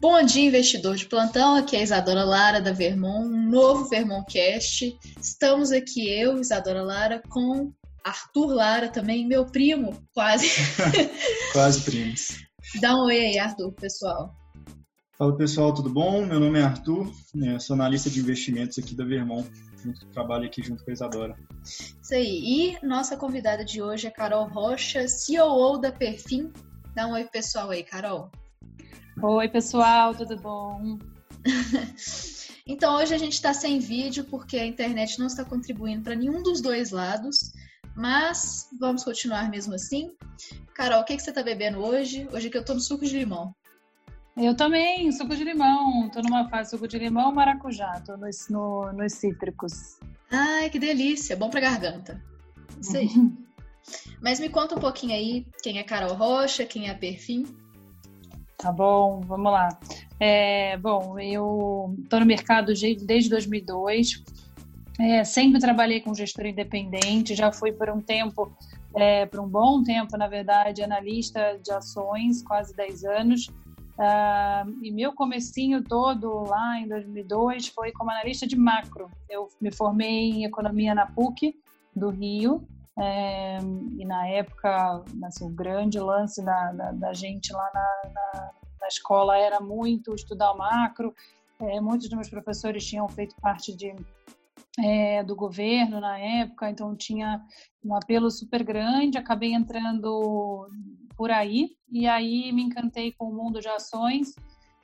Bom dia, investidor de plantão. Aqui é a Isadora Lara da Vermont, um novo Vermontcast. Estamos aqui eu, Isadora Lara, com Arthur Lara também, meu primo, quase. quase primos. Dá um oi aí, Arthur, pessoal. Fala pessoal, tudo bom? Meu nome é Arthur, né, sou analista de investimentos aqui da Vermont, trabalho aqui junto com a Isadora. Isso aí. E nossa convidada de hoje é Carol Rocha, CEO da Perfim. Dá um oi pessoal aí, Carol. Oi, pessoal, tudo bom? então, hoje a gente está sem vídeo porque a internet não está contribuindo para nenhum dos dois lados, mas vamos continuar mesmo assim. Carol, o que, que você está bebendo hoje? Hoje que eu estou no suco de limão. Eu também, suco de limão. Estou numa fase suco de limão maracujá. Estou nos, no, nos cítricos. Ai, que delícia. Bom para garganta. Isso aí. Mas me conta um pouquinho aí quem é Carol Rocha, quem é a Perfim. Tá bom, vamos lá. É, bom, eu estou no mercado desde 2002. É, sempre trabalhei com gestor independente, já fui por um tempo, é, por um bom tempo, na verdade, analista de ações, quase 10 anos. Uh, e meu comecinho todo lá em 2002 foi como analista de macro. Eu me formei em economia na PUC do Rio é, e na época, assim, o grande lance da, da, da gente lá na, na, na, escola era muito estudar macro. É, muitos dos meus professores tinham feito parte de, é, do governo na época, então tinha um apelo super grande. Acabei entrando por aí e aí me encantei com o mundo de ações.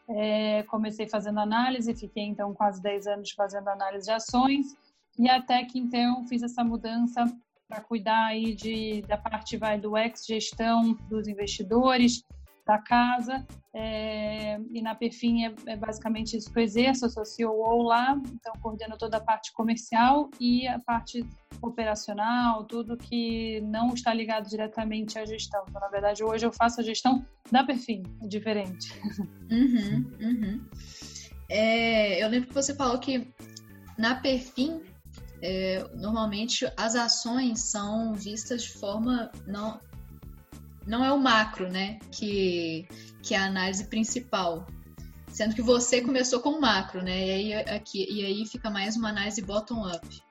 É, comecei fazendo análise, fiquei então quase 10 anos fazendo análise de ações e até que então fiz essa mudança para cuidar aí de, da parte vai do ex-gestão dos investidores da casa é, e na Perfim é, é, basicamente isso que eu exerço, eu sou CEO lá, então coordeno toda a parte comercial e a parte operacional, tudo que não está ligado diretamente à gestão. Então, na verdade, hoje eu faço a gestão da Perfim, é diferente. Uhum, uhum. É, eu lembro que você falou que na Perfim é, normalmente as ações são vistas de forma não não é o macro, né, que que é a análise principal, sendo que você começou com o macro, né, e aí aqui e aí fica mais uma análise bottom up,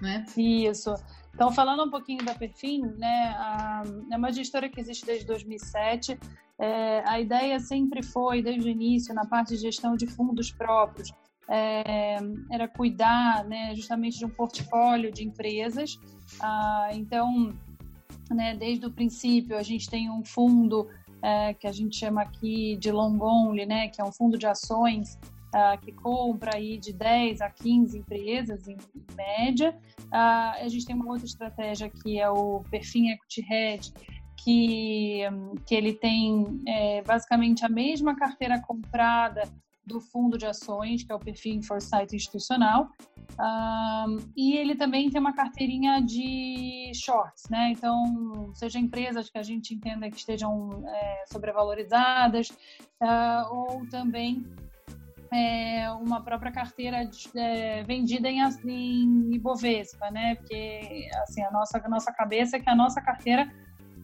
né? Isso. Então, falando um pouquinho da Perfim, né, a, é uma gestora que existe desde 2007. É, a ideia sempre foi, desde o início, na parte de gestão de fundos próprios, é, era cuidar né, justamente de um portfólio de empresas. Ah, então, né, desde o princípio, a gente tem um fundo é, que a gente chama aqui de long only, né, que é um fundo de ações ah, que compra aí de 10 a 15 empresas em, em média. Ah, a gente tem uma outra estratégia que é o Perfim Equity Hedge, que, que ele tem é, basicamente a mesma carteira comprada do fundo de ações, que é o perfil Foresight institucional. Um, e ele também tem uma carteirinha de shorts, né? Então, seja empresas que a gente entenda que estejam é, sobrevalorizadas, uh, ou também é, uma própria carteira de, é, vendida em, em Ibovespa, né? Porque, assim, a nossa, a nossa cabeça é que a nossa carteira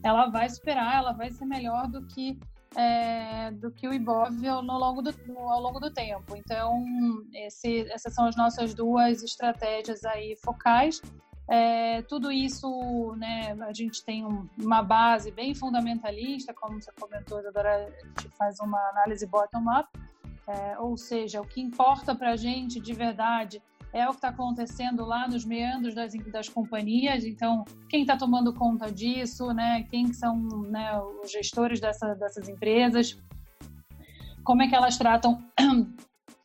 ela vai superar, ela vai ser melhor do que é, do que o IBOV ao longo do, ao longo do tempo. Então, esse, essas são as nossas duas estratégias aí focais. É, tudo isso, né, a gente tem um, uma base bem fundamentalista, como você comentou, agora a gente faz uma análise bottom-up, é, ou seja, o que importa para a gente de verdade é o que está acontecendo lá nos meandros das, das companhias. Então, quem está tomando conta disso, né? Quem são né, os gestores dessa, dessas empresas? Como é que elas tratam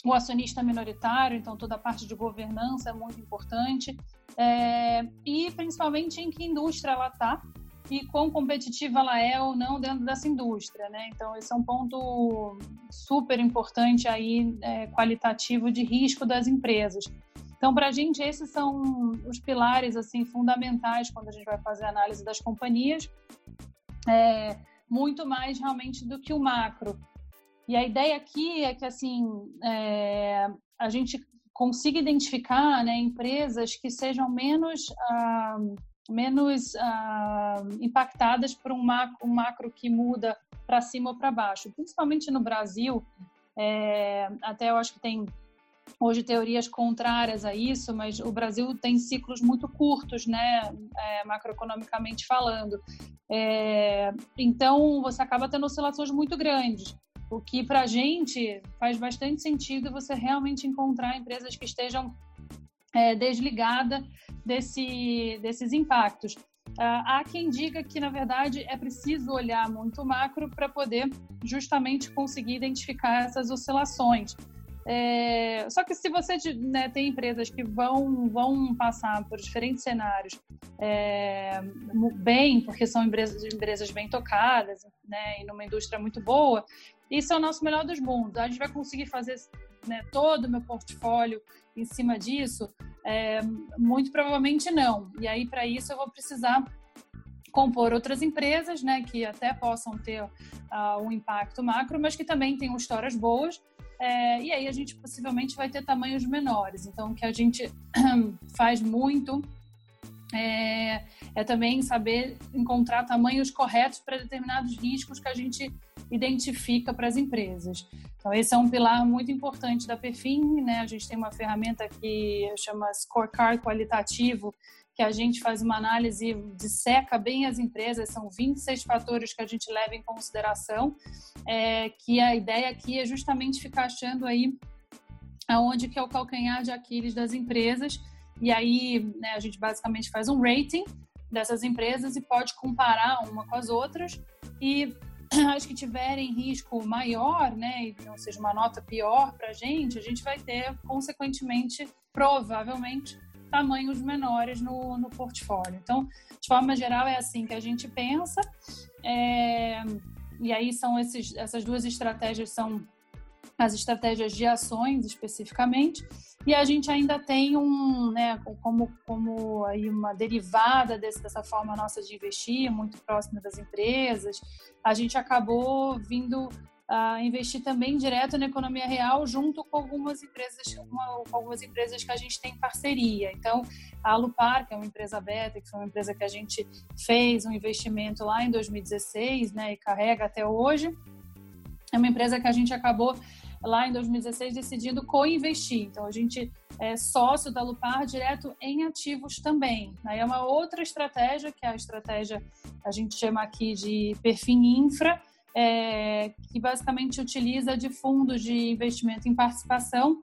o acionista minoritário? Então, toda a parte de governança é muito importante. É, e principalmente em que indústria ela está e quão competitiva ela é ou não dentro dessa indústria, né? Então esse é um ponto super importante aí é, qualitativo de risco das empresas. Então, para a gente, esses são os pilares assim fundamentais quando a gente vai fazer a análise das companhias, é, muito mais realmente do que o macro. E a ideia aqui é que assim é, a gente consiga identificar né, empresas que sejam menos ah, menos ah, impactadas por um macro, um macro que muda para cima ou para baixo. Principalmente no Brasil, É, até eu acho que tem hoje teorias contrárias a isso, mas o Brasil tem ciclos muito curtos, né, é, macroeconomicamente falando. É, então, você acaba tendo oscilações muito grandes, o que para a gente faz bastante sentido você realmente encontrar empresas que estejam é, desligadas desse, desses impactos. Ah, há quem diga que, na verdade, é preciso olhar muito macro para poder justamente conseguir identificar essas oscilações. É, só que se você né, tem empresas que vão, vão passar por diferentes cenários é, bem, porque são empresas, empresas bem tocadas né, e numa indústria muito boa, isso é o nosso melhor dos mundos. A gente vai conseguir fazer né, todo o meu portfólio em cima disso? É, muito provavelmente não. E aí, para isso, eu vou precisar compor outras empresas, né, que até possam ter uh, um impacto macro, mas que também tenham histórias boas. É, e aí a gente possivelmente vai ter tamanhos menores. Então, o que a gente faz muito é, é, também saber encontrar tamanhos corretos para determinados riscos que a gente identifica para as empresas. Então, esse é um pilar muito importante da Perfin, né? A gente tem uma ferramenta que chama Scorecard Qualitativo, que a gente faz uma análise, disseca bem as empresas, são 26 fatores que a gente leva em consideração, é, que a ideia aqui é justamente ficar achando aí aonde que é o calcanhar de Aquiles das empresas, e aí né, a gente basicamente faz um rating dessas empresas e pode comparar uma com as outras, e as que tiverem risco maior, né, e não seja uma nota pior para a gente, a gente vai ter, consequentemente, provavelmente, tamanhos menores no, no portfólio. Então, de forma geral, é assim que a gente pensa. É, e aí são esses, essas duas estratégias são as estratégias de ações especificamente e a gente ainda tem um né como como aí uma derivada desse, dessa forma nossa de investir muito próxima das empresas a gente acabou vindo uh, investir também direto na economia real junto com algumas empresas, com algumas empresas que a gente tem parceria. Então, a Alupar, que é uma empresa beta, que foi uma empresa que a gente fez um investimento lá em 2016, né, e carrega até hoje, é uma empresa que a gente acabou lá em 2016 decidindo co-investir. Então, a gente é sócio da Lupar direto em ativos também. Aí é uma outra estratégia, que é a estratégia a gente chama aqui de perfil infra, é, que basicamente utiliza de fundos de investimento em participação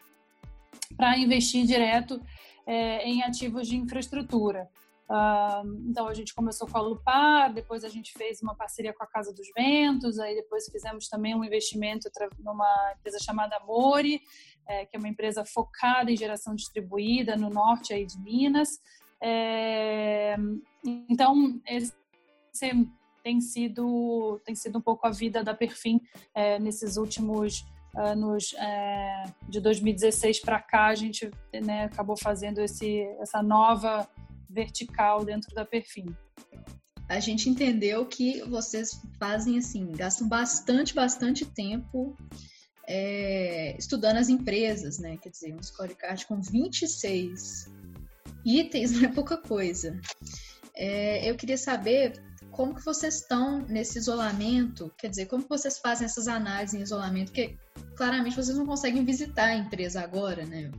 para investir direto é, em ativos de infraestrutura. Uh, então a gente começou com a Lupar, depois a gente fez uma parceria com a Casa dos Ventos, aí depois fizemos também um investimento numa empresa chamada Mori, é, que é uma empresa focada em geração distribuída no norte aí de Minas. É, então esse tem sido, tem sido um pouco a vida da Perfim é, nesses últimos anos é, de 2016 para cá a gente né, acabou fazendo esse, essa nova vertical dentro da Perfim. A gente entendeu que vocês fazem assim, gastam bastante, bastante tempo é, estudando as empresas, né? Quer dizer, um scorecard com 26 itens não é pouca coisa. É, eu queria saber como que vocês estão nesse isolamento? Quer dizer, como que vocês fazem essas análises em isolamento? Porque claramente vocês não conseguem visitar a empresa agora, né?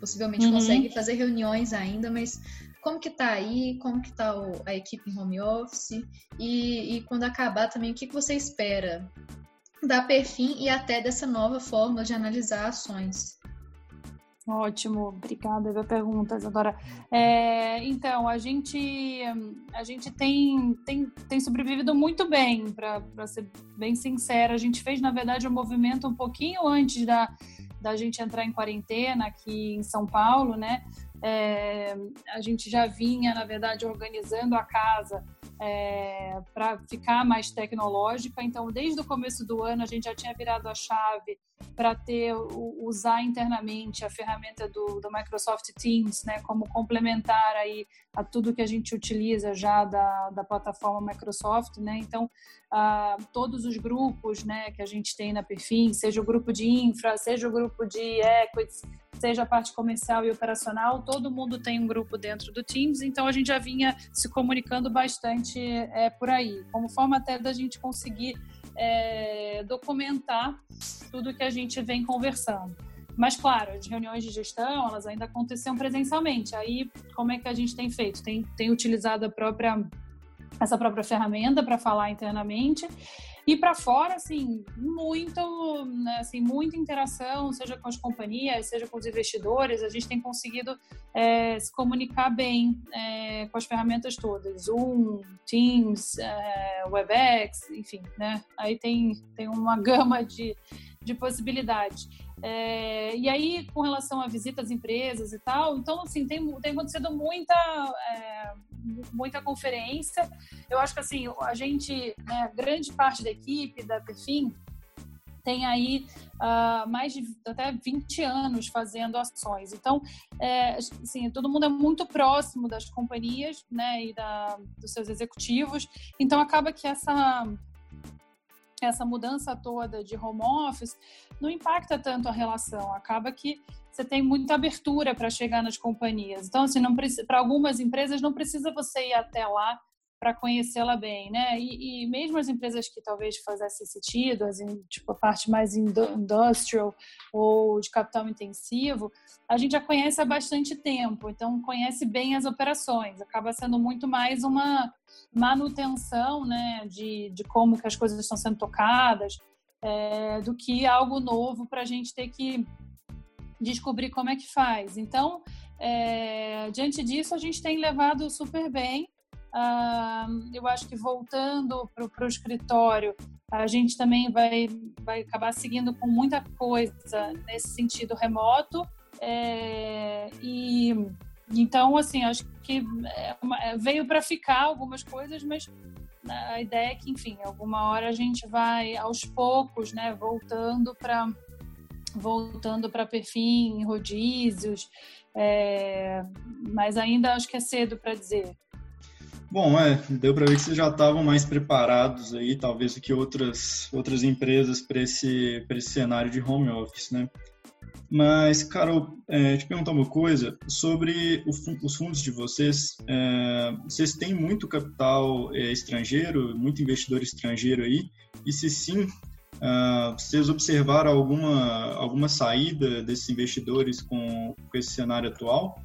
Possivelmente uhum. conseguem fazer reuniões ainda, mas como que tá aí? Como que tá o, a equipe em home office? E, e quando acabar também, o que, que você espera da Perfim e até dessa nova forma de analisar ações? Ótimo, obrigada pela pergunta, Isadora. É, então, a gente, a gente tem, tem, tem sobrevivido muito bem, para ser bem sincera. A gente fez, na verdade, um movimento um pouquinho antes da, da gente entrar em quarentena aqui em São Paulo, né? É, a gente já vinha, na verdade, organizando a casa é, para ficar mais tecnológica. Então, desde o começo do ano, a gente já tinha virado a chave para ter usar internamente a ferramenta do, do, Microsoft Teams, né, como complementar aí a tudo que a gente utiliza já da, da plataforma Microsoft, né? Então, ah, todos os grupos, né, que a gente tem na Perfim, seja o grupo de infra, seja o grupo de equities, seja a parte comercial e operacional, todo mundo tem um grupo dentro do Teams, então a gente já vinha se comunicando bastante é, por aí, como forma até da gente conseguir é, documentar tudo que a gente vem conversando. Mas, claro, as reuniões de gestão, elas ainda aconteciam presencialmente. Aí, como é que a gente tem feito? Tem, tem utilizado a própria, essa própria ferramenta para falar internamente. E para fora, assim, muito, né, assim, muita interação, seja com as companhias, seja com os investidores. A gente tem conseguido é, se comunicar bem é, com as ferramentas todas, Zoom, Teams, é, Webex, enfim, né? Aí tem, tem uma gama de, de possibilidades. É, e aí, com relação a visitas empresas e tal, então, assim, tem, tem acontecido muita, é, muita conferência. Eu acho que, assim, a gente, né, grande parte da equipe da Perfim tem aí uh, mais de até 20 anos fazendo ações. Então, é, assim, todo mundo é muito próximo das companhias, né, e da, dos seus executivos. Então, acaba que essa essa mudança toda de home office não impacta tanto a relação. Acaba que você tem muita abertura para chegar nas companhias. Então, assim, para algumas empresas não precisa você ir até lá para conhecê-la bem, né? E, e, mesmo as empresas que talvez fizessem sentido, as, tipo a parte mais industrial ou de capital intensivo, a gente já conhece há bastante tempo, então conhece bem as operações. Acaba sendo muito mais uma manutenção, né, de, de como que as coisas estão sendo tocadas, é, do que algo novo para a gente ter que descobrir como é que faz. Então, é, diante disso, a gente tem levado super bem. Uh, eu acho que voltando para o escritório, a gente também vai, vai acabar seguindo com muita coisa nesse sentido remoto. É, e então, assim, acho que é é, veio para ficar algumas coisas, mas a ideia é que, enfim, alguma hora a gente vai aos poucos, né, voltando para voltando para perfil, rodízios, é, mas ainda acho que é cedo para dizer. Bom, é, deu para ver que vocês já estavam mais preparados aí, talvez do que outras, outras empresas para esse, esse cenário de home office, né? Mas, Carol, é, te perguntar uma coisa sobre o, os fundos de vocês. É, vocês têm muito capital é, estrangeiro, muito investidor estrangeiro aí? E se sim, Uh, vocês observaram alguma, alguma saída desses investidores com, com esse cenário atual?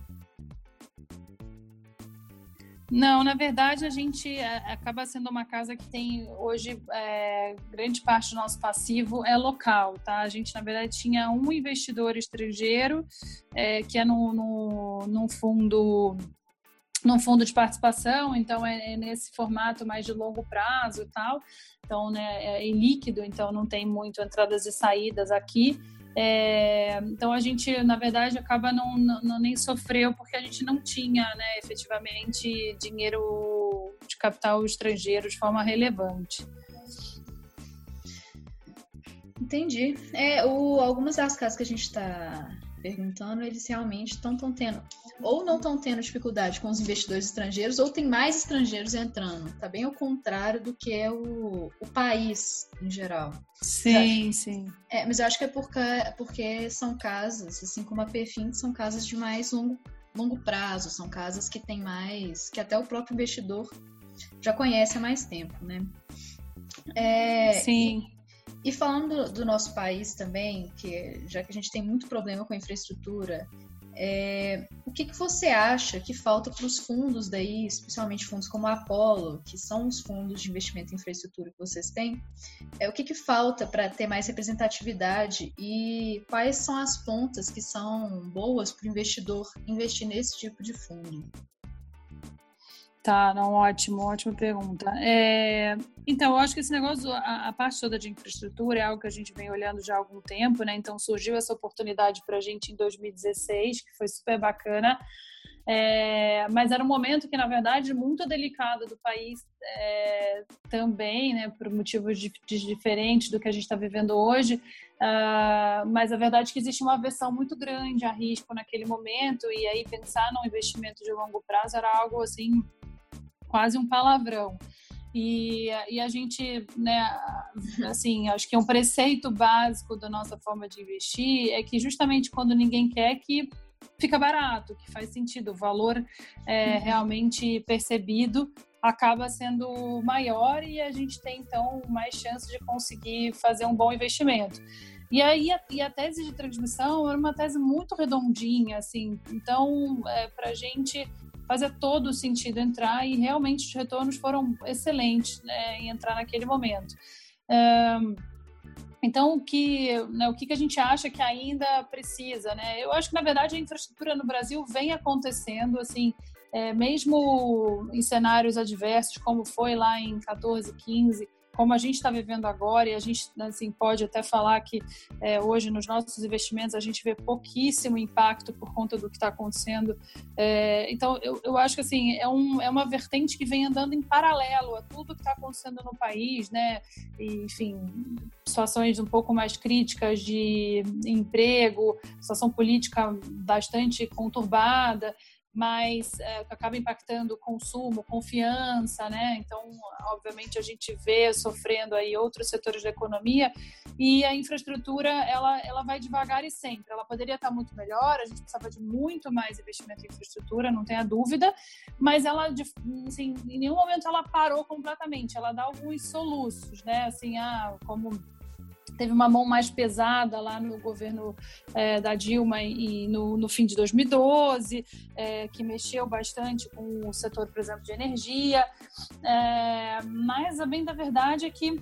Não, na verdade a gente é, acaba sendo uma casa que tem hoje é, grande parte do nosso passivo é local, tá? A gente na verdade tinha um investidor estrangeiro é, que é no, no, num fundo num fundo de participação, então é, é, nesse formato mais de longo prazo e tal, então né, é, é líquido, então não tem muito entradas e saídas aqui. É, então a gente, na verdade, acaba não, não, nem sofreu porque a gente não tinha, né, efetivamente dinheiro de capital estrangeiro de forma relevante. Entendi. É, o, algumas das casas que a gente está perguntando, eles realmente estão tendo ou não estão tendo dificuldade com os investidores estrangeiros, ou tem mais estrangeiros entrando. Tá bem ao contrário do que é o, o país em geral. Sim, sim. É, mas eu acho que é porque, porque são casas, assim como a Perfim, são casas de mais longo, longo prazo, são casas que tem mais, que até o próprio investidor já conhece há mais tempo, né? É, sim. E, falando do, do nosso país também, que já que a gente tem muito problema com a infraestrutura é, o que, que você acha que falta para os fundos daí, especialmente fundos como a Apollo, que são os fundos de investimento em infraestrutura que vocês têm? É, o que, que falta para ter mais representatividade e quais são as pontas que são boas para o investidor investir nesse tipo de fundo? Tá, não, ótimo, ótima pergunta. É, então, eu acho que esse negócio, a, a, parte toda de infraestrutura é algo que a gente vem olhando já há algum tempo, né? Então, surgiu essa oportunidade para a gente em 2016, que foi super bacana. É, mas era um momento que, na verdade, muito delicado do país é, também, né, por motivos de, de diferentes do que a gente está vivendo hoje. Uh, mas a verdade é que existe uma aversão muito grande a risco naquele momento, e aí pensar num investimento de longo prazo era algo assim quase um palavrão. E, e a gente, né, assim, acho que um preceito básico da nossa forma de investir é que justamente quando ninguém quer que fica barato, que faz sentido, o valor é uhum. realmente percebido acaba sendo maior e a gente tem então mais chance de conseguir fazer um bom investimento. E aí a, e a tese de transmissão era uma tese muito redondinha, assim. Então, é, para a gente fazia todo sentido entrar e realmente os retornos foram excelentes né, em entrar naquele momento. Um, então, o que, né, o que a gente acha que ainda precisa? Né? Eu acho que, na verdade, a infraestrutura no Brasil vem acontecendo, assim, é, mesmo em cenários adversos, como foi lá em 14, 15, como a gente está vivendo agora, e a gente assim, pode até falar que é, hoje nos nossos investimentos a gente vê pouquíssimo impacto por conta do que está acontecendo. É, então, eu, eu acho que assim, é, um, é uma vertente que vem andando em paralelo a tudo que está acontecendo no país, né? E, enfim, situações um pouco mais críticas de emprego, situação política bastante conturbada mas é, acaba impactando o consumo, confiança, né? Então, obviamente, a gente vê sofrendo aí outros setores da economia e a infraestrutura, ela, ela vai devagar e sempre. Ela poderia estar muito melhor, a gente precisava de muito mais investimento em infraestrutura, não tenha dúvida, mas ela, assim, em nenhum momento ela parou completamente, ela dá alguns soluços, né? Assim, ah, como teve uma mão mais pesada lá no governo é, da Dilma e no, no, fim de 2012, é, que mexeu bastante com o setor, por exemplo, de energia. É, mas a bem da verdade é que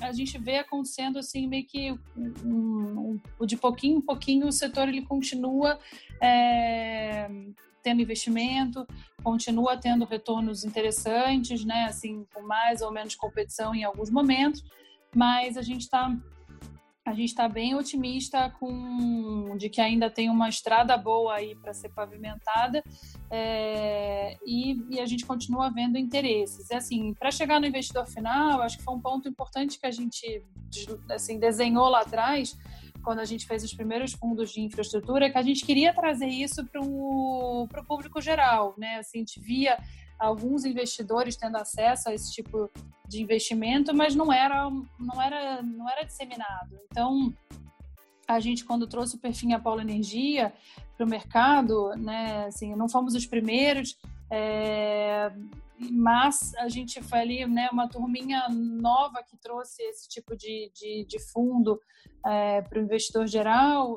a gente vê acontecendo assim meio que um, um, de pouquinho em pouquinho o setor ele continua é, tendo investimento, continua tendo retornos interessantes, né? Assim, com mais ou menos competição em alguns momentos, mas a gente está a gente está bem otimista com de que ainda tem uma estrada boa aí para ser pavimentada é, e, e, a gente continua vendo interesses. Assim, para chegar no investidor final, acho que foi um ponto importante que a gente assim desenhou lá atrás quando a gente fez os primeiros fundos de infraestrutura, que a gente queria trazer isso para o público geral, né? Assim, a gente via alguns investidores tendo acesso a esse tipo de investimento, mas não era, não era, não era disseminado. Então, a gente quando trouxe o perfil Apollo Energia para o mercado, né, assim, não fomos os primeiros, é, mas a gente foi ali, né, uma turminha nova que trouxe esse tipo de, de, de fundo é, para o investidor geral,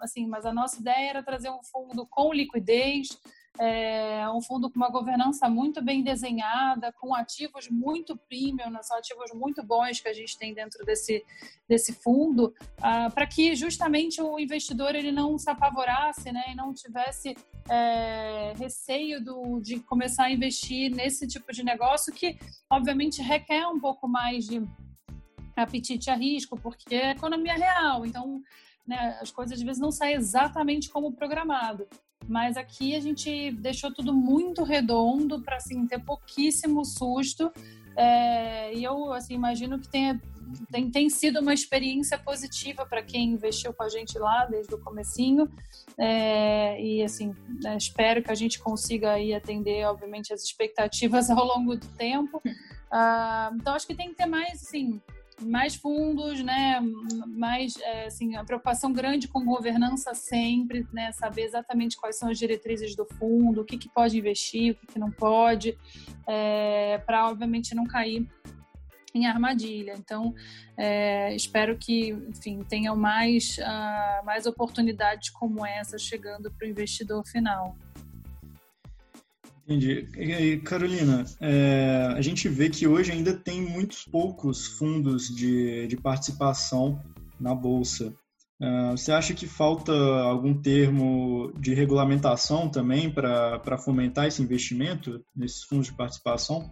assim, mas a nossa ideia era trazer um fundo com liquidez, é um fundo com uma governança muito bem desenhada, com ativos muito premium, né, são ativos muito bons que a gente tem dentro desse, desse fundo, ah, para que justamente o investidor ele não se apavorasse né, e não tivesse é, receio do, de começar a investir nesse tipo de negócio que, obviamente, requer um pouco mais de apetite a risco, porque é economia real, então né, as coisas às vezes não saem exatamente como programado. Mas aqui a gente deixou tudo muito redondo para assim, ter pouquíssimo susto. É, e eu assim, imagino que tenha, tem, tem sido uma experiência positiva para quem investiu com a gente lá desde o comecinho. É, e assim, né, espero que a gente consiga aí atender, obviamente, as expectativas ao longo do tempo. Ah, então, acho que tem que ter mais, assim, mais fundos, né? Mais, é, assim, a preocupação grande com governança sempre, né? Saber exatamente quais são as diretrizes do fundo, o que, que pode investir, o que, que não pode, é, para obviamente não cair em armadilha. Então, é, espero que, enfim, tenham mais, uh, mais oportunidades como essa chegando para o investidor final. Entendi. E, Carolina, é, a gente vê que hoje ainda tem muitos poucos fundos de, de participação na Bolsa. É, você acha que falta algum termo de regulamentação também para fomentar esse investimento nesses fundos de participação?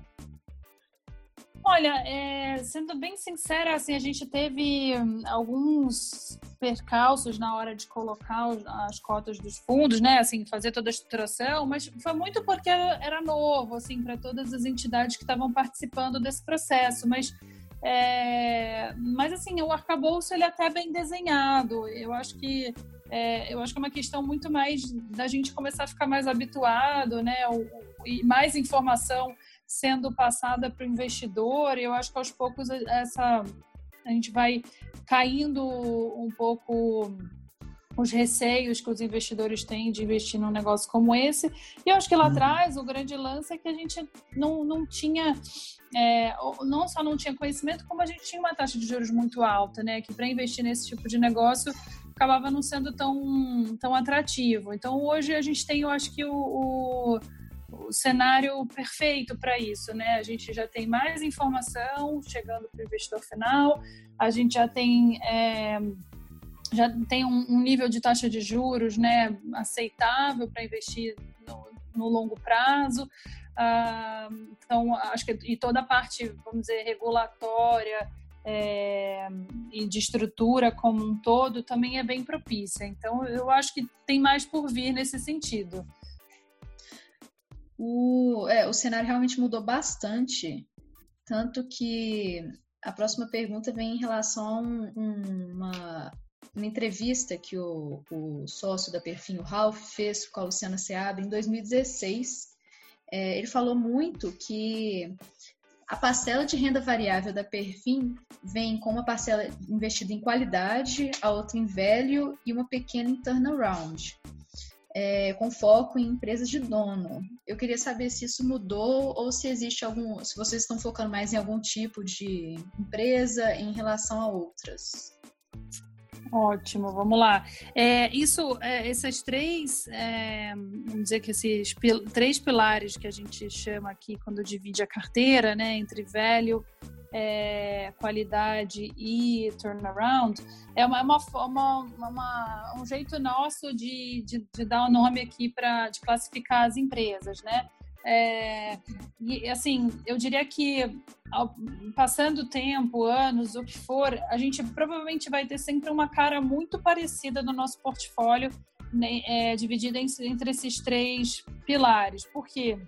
Olha, é, sendo bem sincera, assim, a gente teve hum, alguns percalços na hora de colocar as cotas dos fundos, né? Assim, fazer toda a estruturação, mas foi muito porque era novo, assim, para todas as entidades que estavam participando desse processo. Mas, é, mas assim, o arcabouço ele é até bem desenhado. Eu acho que é, eu acho que é uma questão muito mais da gente começar a ficar mais habituado, né? O, e mais informação sendo passada para o investidor. Eu acho que aos poucos essa a gente vai caindo um pouco os receios que os investidores têm de investir num negócio como esse. E eu acho que lá uhum. atrás o grande lance é que a gente não, não tinha, é, não só não tinha conhecimento, como a gente tinha uma taxa de juros muito alta, né? Que para investir nesse tipo de negócio acabava não sendo tão, tão atrativo. Então hoje a gente tem, eu acho que o, o o cenário perfeito para isso, né? A gente já tem mais informação chegando para o investidor final, a gente já tem é, já tem um, um, nível de taxa de juros, né, aceitável para investir no, no, longo prazo. Ah, então, acho que e toda a parte, vamos dizer, regulatória é, e de estrutura como um todo também é bem propícia. Então, eu acho que tem mais por vir nesse sentido. O, é, o cenário realmente mudou bastante, tanto que a próxima pergunta vem em relação a um, uma, uma entrevista que o, o sócio da Perfim, o Ralph, fez com a Luciana Seabra em 2016. É, ele falou muito que a parcela de renda variável da Perfim vem com uma parcela investida em qualidade, a outra em velho e uma pequena em turnaround é, com foco em empresas de dono. Eu queria saber se isso mudou ou se existe algum, se vocês estão focando mais em algum tipo de empresa em relação a outras. Ótimo, vamos lá. É, isso, é, esses três, é, vamos dizer que esses pil três pilares que a gente chama aqui quando divide a carteira, né, entre velho, é, qualidade e turnaround, é uma, uma, uma, uma um jeito nosso de, de, de dar um nome aqui para classificar as empresas, né? É, e assim, eu diria que ao, passando tempo, anos, o que for, a gente provavelmente vai ter sempre uma cara muito parecida no nosso portfólio, né, é, dividida em, entre esses três pilares. Por quê?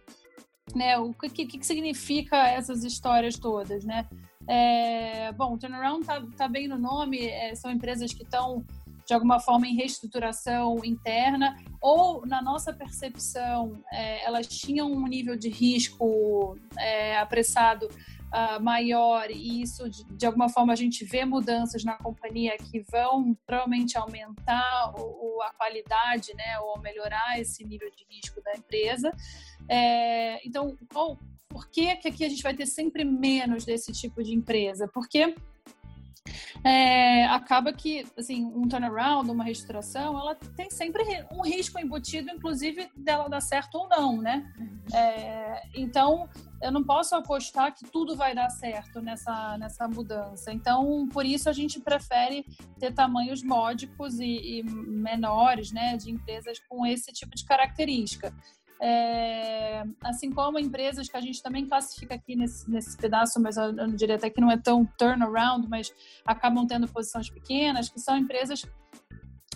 né? O que, que, que significa essas histórias todas, né? É, bom, turnaround tá, tá bem no nome, é, são empresas que estão de alguma forma em reestruturação interna ou na nossa percepção é, elas tinham um nível de risco é, apressado uh, maior e isso de, de, alguma forma a gente vê mudanças na companhia que vão provavelmente aumentar o, a qualidade, né, ou melhorar esse nível de risco da empresa. É, então, qual, por que, que aqui a gente vai ter sempre menos desse tipo de empresa? Porque é, acaba que assim um turnaround, uma reestruturação, ela tem sempre um risco embutido, inclusive dela dar certo ou não, né? Uhum. É, então eu não posso apostar que tudo vai dar certo nessa, nessa mudança. Então por isso a gente prefere ter tamanhos módicos e, e menores, né, de empresas com esse tipo de característica. É, assim como empresas que a gente também classifica aqui nesse, nesse pedaço, mas eu, eu diria até que não é tão turnaround, mas acabam tendo posições pequenas, que são empresas,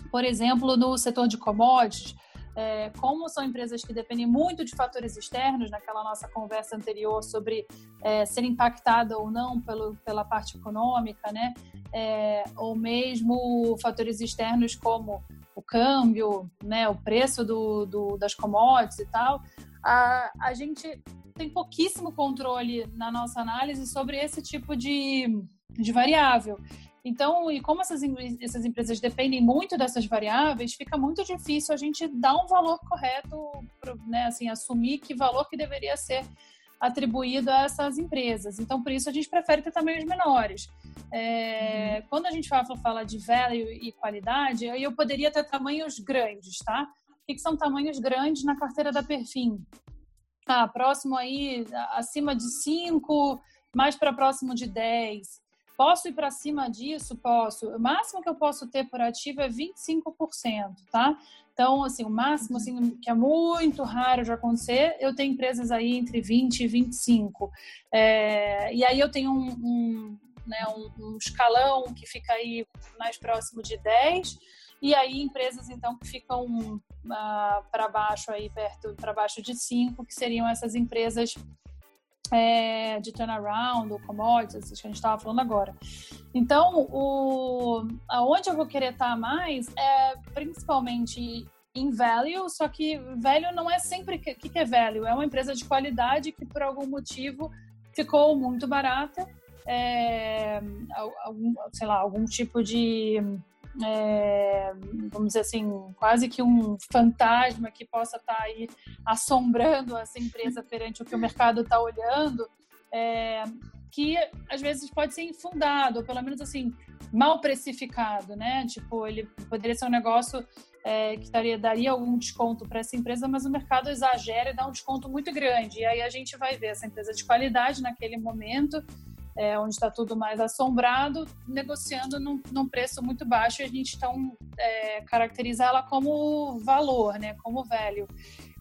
por exemplo, no setor de commodities, é, como são empresas que dependem muito de fatores externos, naquela nossa conversa anterior sobre é, ser impactada ou não pelo, pela parte econômica, né? É, ou mesmo fatores externos como o câmbio, né, o preço do, do, das commodities e tal, a, a gente tem pouquíssimo controle na nossa análise sobre esse tipo de, de variável. Então, e como essas, essas empresas dependem muito dessas variáveis, fica muito difícil a gente dar um valor correto, né, assim, assumir que valor que deveria ser atribuído a essas empresas. Então, por isso, a gente prefere ter tamanhos menores. É, uhum. Quando a gente fala, fala de value e qualidade, aí eu poderia ter tamanhos grandes, tá? O que, são tamanhos grandes na carteira da Perfim? Ah, próximo aí, acima de 5, mais para próximo de 10. Posso ir para cima disso? Posso. O máximo que eu posso ter por ativo é 25%, tá? Então, assim, o máximo, assim, que é muito raro de acontecer, eu tenho empresas aí entre 20 e 25. É, e aí eu tenho um, um, né, um, um escalão que fica aí mais próximo de 10 e aí empresas então que ficam uh, para baixo aí perto para baixo de 5 que seriam essas empresas é, de turnaround ou commodities que a gente estava falando agora. Então o aonde eu vou querer estar tá mais é principalmente em value só que value não é sempre que, que é value. É uma empresa de qualidade que por algum motivo ficou muito barata. É, algum, sei lá, algum tipo de é, vamos dizer assim, quase que um fantasma que possa estar aí assombrando essa empresa perante o que o mercado está olhando, é, que às vezes pode ser infundado, ou pelo menos assim, mal precificado, né? Tipo, ele poderia ser um negócio é, que daria, daria algum desconto para essa empresa, mas o mercado exagera e dá um desconto muito grande. E aí a gente vai ver essa empresa de qualidade naquele momento é, onde está tudo mais assombrado, negociando num, num, preço muito baixo a gente então é, caracteriza ela como valor, né, como velho.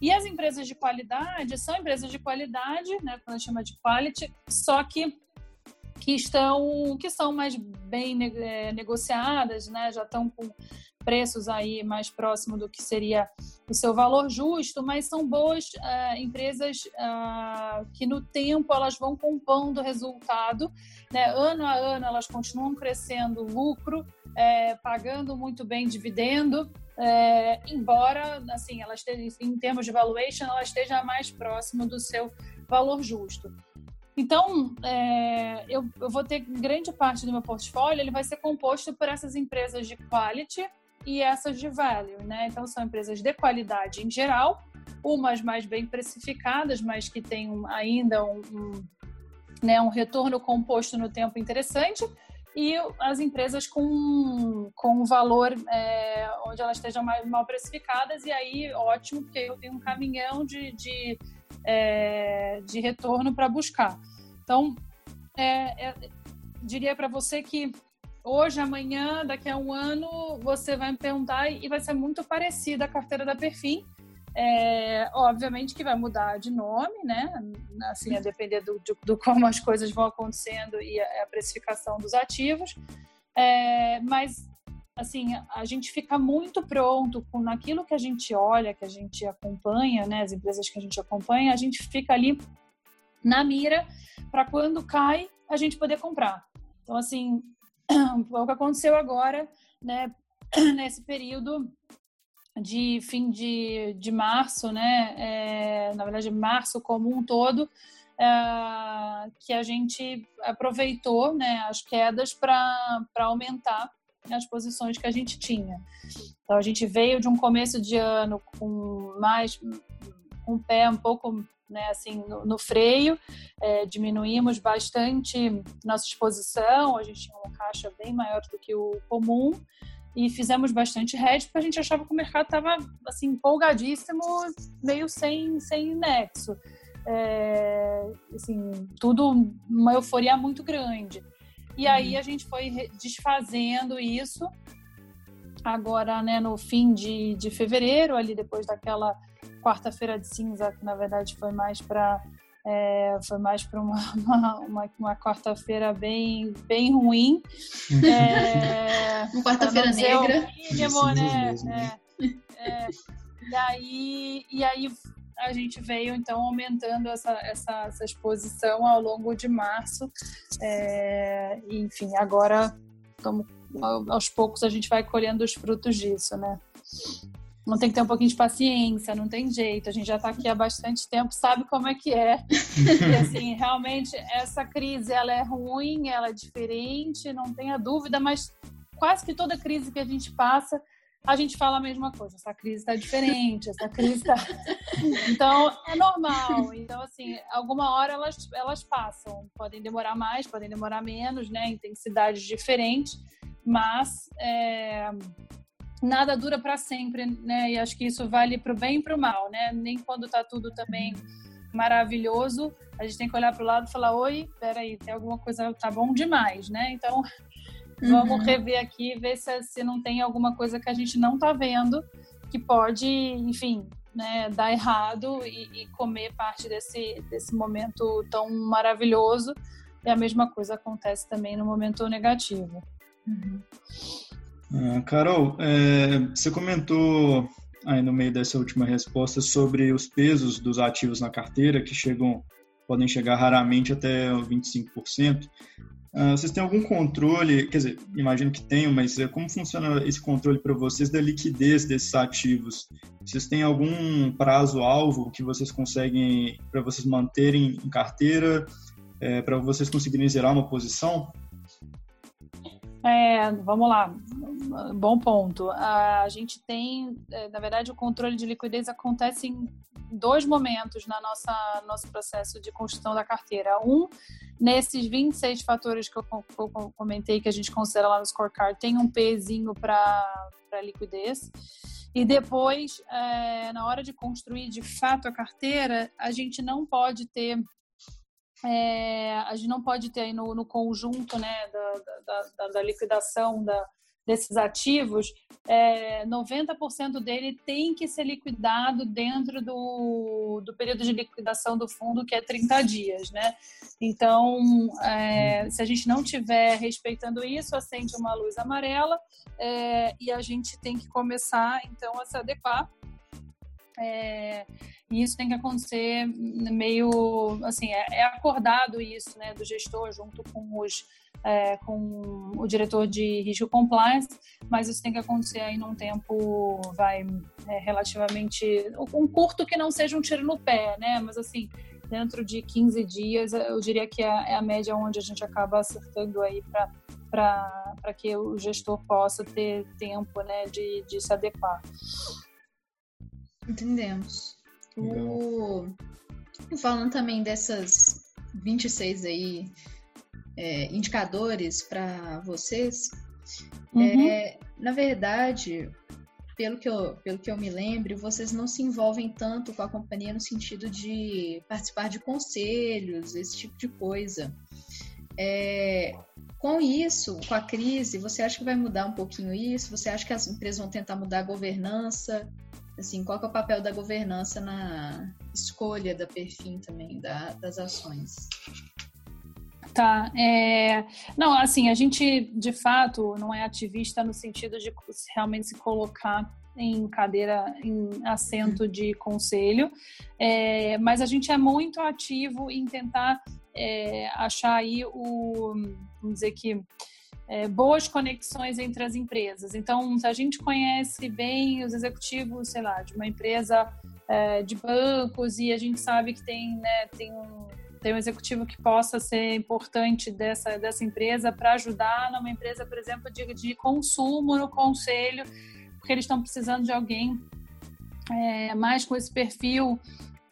E as empresas de qualidade são empresas de qualidade, né, quando a gente chama de quality, só que que estão que são mais bem é, negociadas, né, já estão com preços aí mais próximo do que seria o seu valor justo, mas são boas uh, empresas uh, que no tempo elas vão compondo resultado, né? ano a ano elas continuam crescendo lucro, é, pagando muito bem dividendo, é, embora assim ela esteja, em termos de valuation ela esteja mais próximo do seu valor justo. Então, é, eu, eu, vou ter grande parte do meu portfólio, ele vai ser composto por essas empresas de quality, e essas de value, né? Então são empresas de qualidade em geral, umas mais bem precificadas, mas que têm ainda um, um, né, um retorno composto no tempo interessante, e as empresas com, com valor é, onde elas estejam mais mal precificadas, e aí ótimo, porque eu tenho um caminhão de, de, é, de retorno para buscar. Então, é, é diria para você que hoje, amanhã, daqui a um ano, você vai me perguntar e vai ser muito parecida a carteira da Perfim. É, obviamente que vai mudar de nome, né? Assim, a depender do, do, do como as coisas vão acontecendo e a, a precificação dos ativos. É, mas, assim, a gente fica muito pronto com naquilo que a gente olha, que a gente acompanha, né? As empresas que a gente acompanha, a gente fica ali na mira para quando cai a gente poder comprar. Então, assim, o que aconteceu agora, né, nesse período de fim de, de março, né, é, na verdade março como um todo, é, que a gente aproveitou, né, as quedas para aumentar as posições que a gente tinha. Então a gente veio de um começo de ano com mais um pé um pouco né, assim, no, no freio, é, diminuímos bastante nossa exposição, a gente tinha uma caixa bem maior do que o comum e fizemos bastante hedge porque a gente achava que o mercado estava assim empolgadíssimo, meio sem sem nexo, é, assim tudo uma euforia muito grande. E aí uhum. a gente foi desfazendo isso agora, né, no fim de, de fevereiro, ali depois daquela quarta-feira de cinza, que na verdade foi mais para é, foi mais para uma, uma, uma, uma quarta-feira bem, bem ruim. É, uma quarta-feira negra. Mínimo, né? É, é, e, aí, e aí a gente veio então aumentando essa, essa, essa exposição ao longo de março. É, enfim, agora aos poucos a gente vai colhendo os frutos disso, né? Não tem que ter um pouquinho de paciência, não tem jeito. A gente já está aqui há bastante tempo, sabe como é que é. e assim, realmente essa crise ela é ruim, ela é diferente, não tenha dúvida, mas quase que toda crise que a gente passa, a gente fala a mesma coisa. Essa crise está diferente, essa crise está. então é normal. Então assim, alguma hora elas elas passam. Podem demorar mais, podem demorar menos, né? Intensidades diferentes, mas é nada dura para sempre, né? E acho que isso vale para o bem e para o mal, né? Nem quando está tudo também maravilhoso, a gente tem que olhar para o lado e falar: oi, peraí, tem alguma coisa, tá bom demais, né? Então, vamos uhum. rever aqui, ver se, se não tem alguma coisa que a gente não está vendo que pode, enfim, né, dar errado e, e, comer parte desse, desse momento tão maravilhoso. E a mesma coisa acontece também no momento negativo. Uhum. Ah, Carol, é, você comentou aí no meio dessa última resposta sobre os pesos dos ativos na carteira, que chegam, podem chegar raramente até 25%. Uh, vocês têm algum controle, quer dizer, imagino que tenham, mas é, como funciona esse controle para vocês da liquidez desses ativos? Vocês têm algum prazo-alvo que vocês conseguem, para vocês manterem em carteira, é, para vocês conseguirem zerar uma posição? É, vamos lá, bom ponto. A gente tem, é, na verdade, o controle de liquidez acontece em dois momentos na nossa nosso processo de construção da carteira. Um, nesses 26 fatores que eu, comentei que a gente considera lá no scorecard, tem um pezinho para liquidez. E depois, é, na hora de construir de fato a carteira, a gente não pode ter é, a gente não pode ter aí no, no conjunto né, da, da, da liquidação da, desses ativos, é, 90% dele tem que ser liquidado dentro do, do período de liquidação do fundo, que é 30 dias, né? Então, é, se a gente não estiver respeitando isso, acende uma luz amarela é, e a gente tem que começar, então, a se adequar é, e isso tem que acontecer meio assim, é, é, acordado isso, né, do gestor junto com os é, com o diretor de risco compliance, mas isso tem que acontecer aí num tempo vai é, relativamente um curto que não seja um tiro no pé, né? Mas assim, dentro de 15 dias, eu diria que é, é a média onde a gente acaba acertando aí para para que o gestor possa ter tempo né, de, de se adequar. Entendemos. O... Falando também dessas 26 aí é, indicadores para vocês, uhum. é, na verdade, pelo que, eu, pelo que eu me lembro, vocês não se envolvem tanto com a companhia no sentido de participar de conselhos, esse tipo de coisa. É, com isso, com a crise, você acha que vai mudar um pouquinho isso? Você acha que as empresas vão tentar mudar a governança? Assim, qual é o papel da governança na escolha da perfil também da, das ações? Tá. É... Não, assim, a gente de fato não é ativista no sentido de realmente se colocar em cadeira, em assento de conselho, é... mas a gente é muito ativo em tentar é, achar aí o, vamos dizer que é, boas conexões entre as empresas. Então, se a gente conhece bem os executivos, sei lá, de uma empresa é, de bancos e a gente sabe que tem, né, tem um tem um executivo que possa ser importante dessa, dessa empresa para ajudar numa empresa, por exemplo, de, de consumo no conselho, porque eles estão precisando de alguém é, mais com esse perfil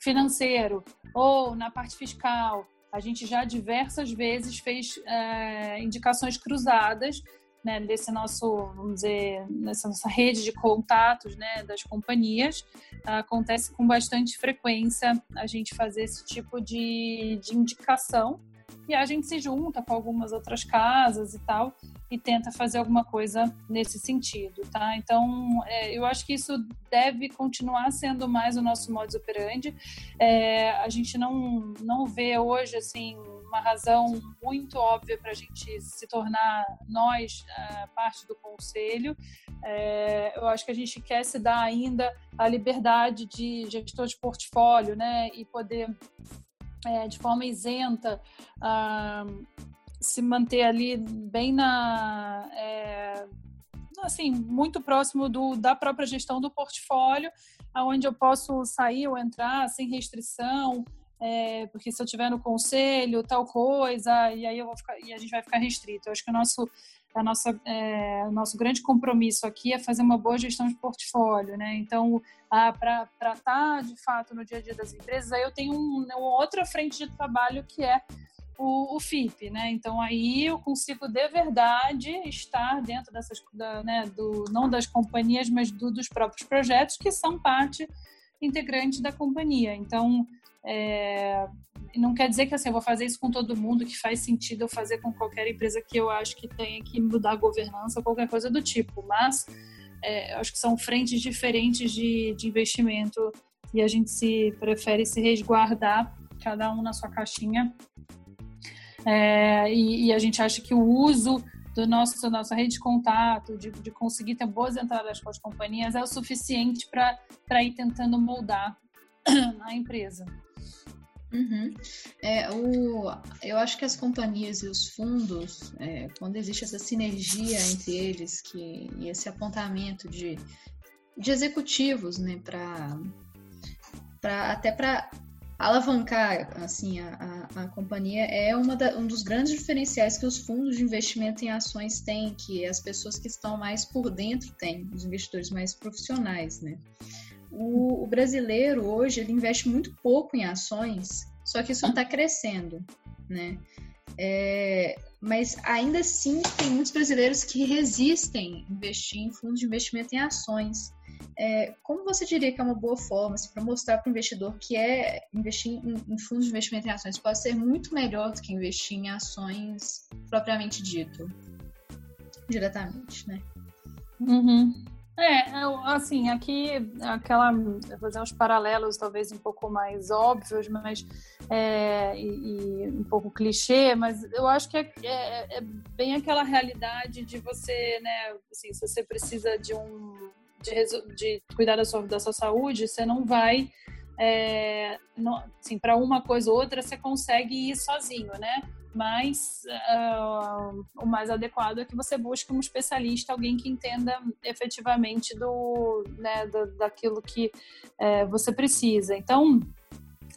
financeiro ou na parte fiscal a gente já diversas vezes fez é, indicações cruzadas né, desse nosso, vamos dizer, nessa nossa rede de contatos né, das companhias. Acontece com bastante frequência a gente fazer esse tipo de, de indicação e a gente se junta com algumas outras casas e tal e tenta fazer alguma coisa nesse sentido, tá? Então, é, eu acho que isso deve continuar sendo mais o nosso modus operandi. É, a gente não, não vê hoje, assim, uma razão muito óbvia para a gente se tornar nós é, parte do conselho. É, eu acho que a gente quer se dar ainda a liberdade de gestor de portfólio, né? E poder é, de forma isenta, ah, se manter ali bem na. É, assim, muito próximo do, da própria gestão do portfólio, aonde eu posso sair ou entrar sem restrição, é, porque se eu tiver no conselho, tal coisa, e aí eu vou ficar, e a gente vai ficar restrito. Eu acho que o nosso, a nossa, é, o nosso grande compromisso aqui é fazer uma boa gestão de portfólio, né? Então, para estar tá, de fato no dia a dia das empresas, aí eu tenho um, uma outra frente de trabalho que é o, o, FIP, né? Então aí eu consigo de verdade estar dentro dessas, da, né, do, não das companhias, mas do, dos próprios projetos que são parte integrante da companhia. Então é, não quer dizer que assim, eu vou fazer isso com todo mundo, que faz sentido eu fazer com qualquer empresa que eu acho que tenha que mudar a governança ou qualquer coisa do tipo, mas é, acho que são frentes diferentes de, de investimento e a gente se prefere se resguardar, cada um na sua caixinha, é, e, e, a gente acha que o uso do nosso da nossa rede de contato, de, de conseguir ter boas entradas com as companhias, é o suficiente para ir tentando moldar a empresa. Uhum. É, o, eu acho que as companhias e os fundos, é, quando existe essa sinergia entre eles, que, e esse apontamento de, de executivos, né, para até para alavancar assim a, a, a companhia é uma da, um dos grandes diferenciais que os fundos de investimento em ações têm, que as pessoas que estão mais por dentro têm, os investidores mais profissionais, né? O, o brasileiro hoje ele investe muito pouco em ações, só que isso está crescendo, né? É, mas ainda assim tem muitos brasileiros que resistem a investir em fundos de investimento em ações. É, como você diria que é uma boa forma assim, para mostrar para o investidor que é investir em, em, fundos de investimento em ações pode ser muito melhor do que investir em ações propriamente dito, diretamente, né? Uhum. É, assim, aqui aquela fazer uns paralelos talvez um pouco mais óbvios, mas é, e, e, um pouco clichê, mas eu acho que é, é, é, bem aquela realidade de você, né? Assim, se você precisa de um de, de cuidar da sua, da sua saúde, você não vai é, assim, para uma coisa ou outra você consegue ir sozinho, né? Mas uh, o mais adequado é que você busque um especialista, alguém que entenda efetivamente do, né, do daquilo que é, você precisa. Então,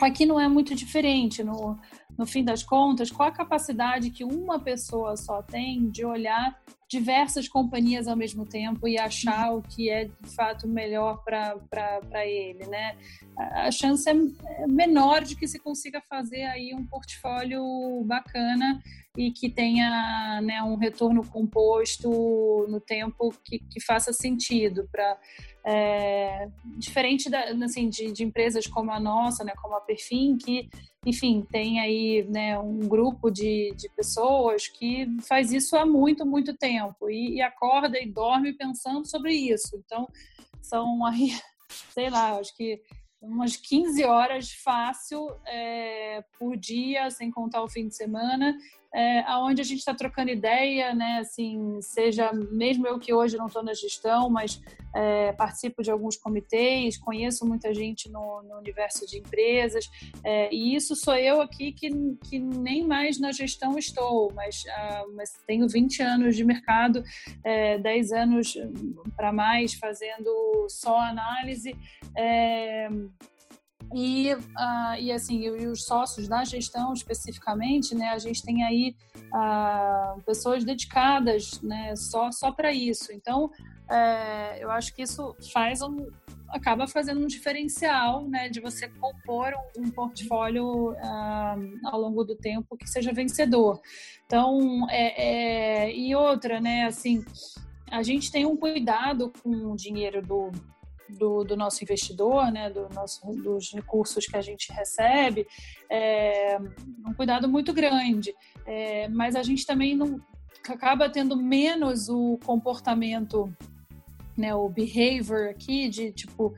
aqui não é muito diferente. No, no fim das contas, qual a capacidade que uma pessoa só tem de olhar diversas companhias ao mesmo tempo e achar o que é de fato melhor para ele, né? A chance é menor de que se consiga fazer aí um portfólio bacana e que tenha né, um retorno composto no tempo que, que faça sentido para é, diferente da, assim, de, de, empresas como a nossa, né, como a Perfim, que enfim, tem aí né, um grupo de, de pessoas que faz isso há muito, muito tempo e, e acorda e dorme pensando sobre isso. Então, são aí, sei lá, acho que umas 15 horas fácil é, por dia, sem contar o fim de semana, é, aonde a gente está trocando ideia, né? Assim, seja mesmo eu que hoje não estou na gestão, mas é, participo de alguns comitês, conheço muita gente no, no universo de empresas, é, e isso sou eu aqui que, que nem mais na gestão estou, mas, ah, mas tenho 20 anos de mercado, é, 10 anos para mais fazendo só análise. E, uh, e assim, e os sócios da gestão especificamente, né, a gente tem aí uh, pessoas dedicadas né, só, só para isso. Então, é, eu acho que isso faz um, acaba fazendo um diferencial né, de você compor um, um portfólio uh, ao longo do tempo que seja vencedor. Então, é, é, e outra, né, assim, a gente tem um cuidado com o dinheiro do do, do nosso investidor, né, do nosso, dos recursos que a gente recebe, é um cuidado muito grande. É, mas a gente também não acaba tendo menos o comportamento, né, o behavior aqui de tipo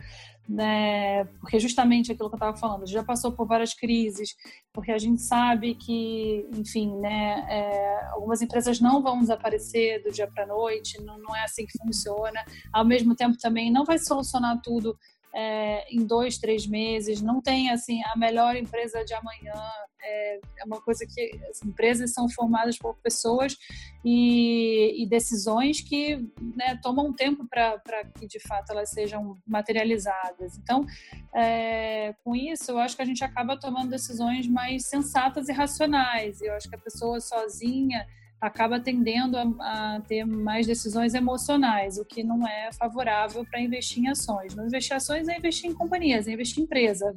né? Porque justamente aquilo que eu estava falando, já passou por várias crises, porque a gente sabe que, enfim, né? É, algumas empresas não vão desaparecer do dia para a noite, não, não é assim que funciona. Ao mesmo tempo, também não vai solucionar tudo é, em dois, três meses, não tem assim a melhor empresa de amanhã. É, é uma coisa que as empresas são formadas por pessoas e, e decisões que né, tomam tempo para que de fato elas sejam materializadas. Então, é, com isso, eu acho que a gente acaba tomando decisões mais sensatas e racionais. Eu acho que a pessoa sozinha acaba tendendo a, a, ter mais decisões emocionais, o que não é favorável para investir em ações. Não investir em ações é investir em companhias, é investir em empresa.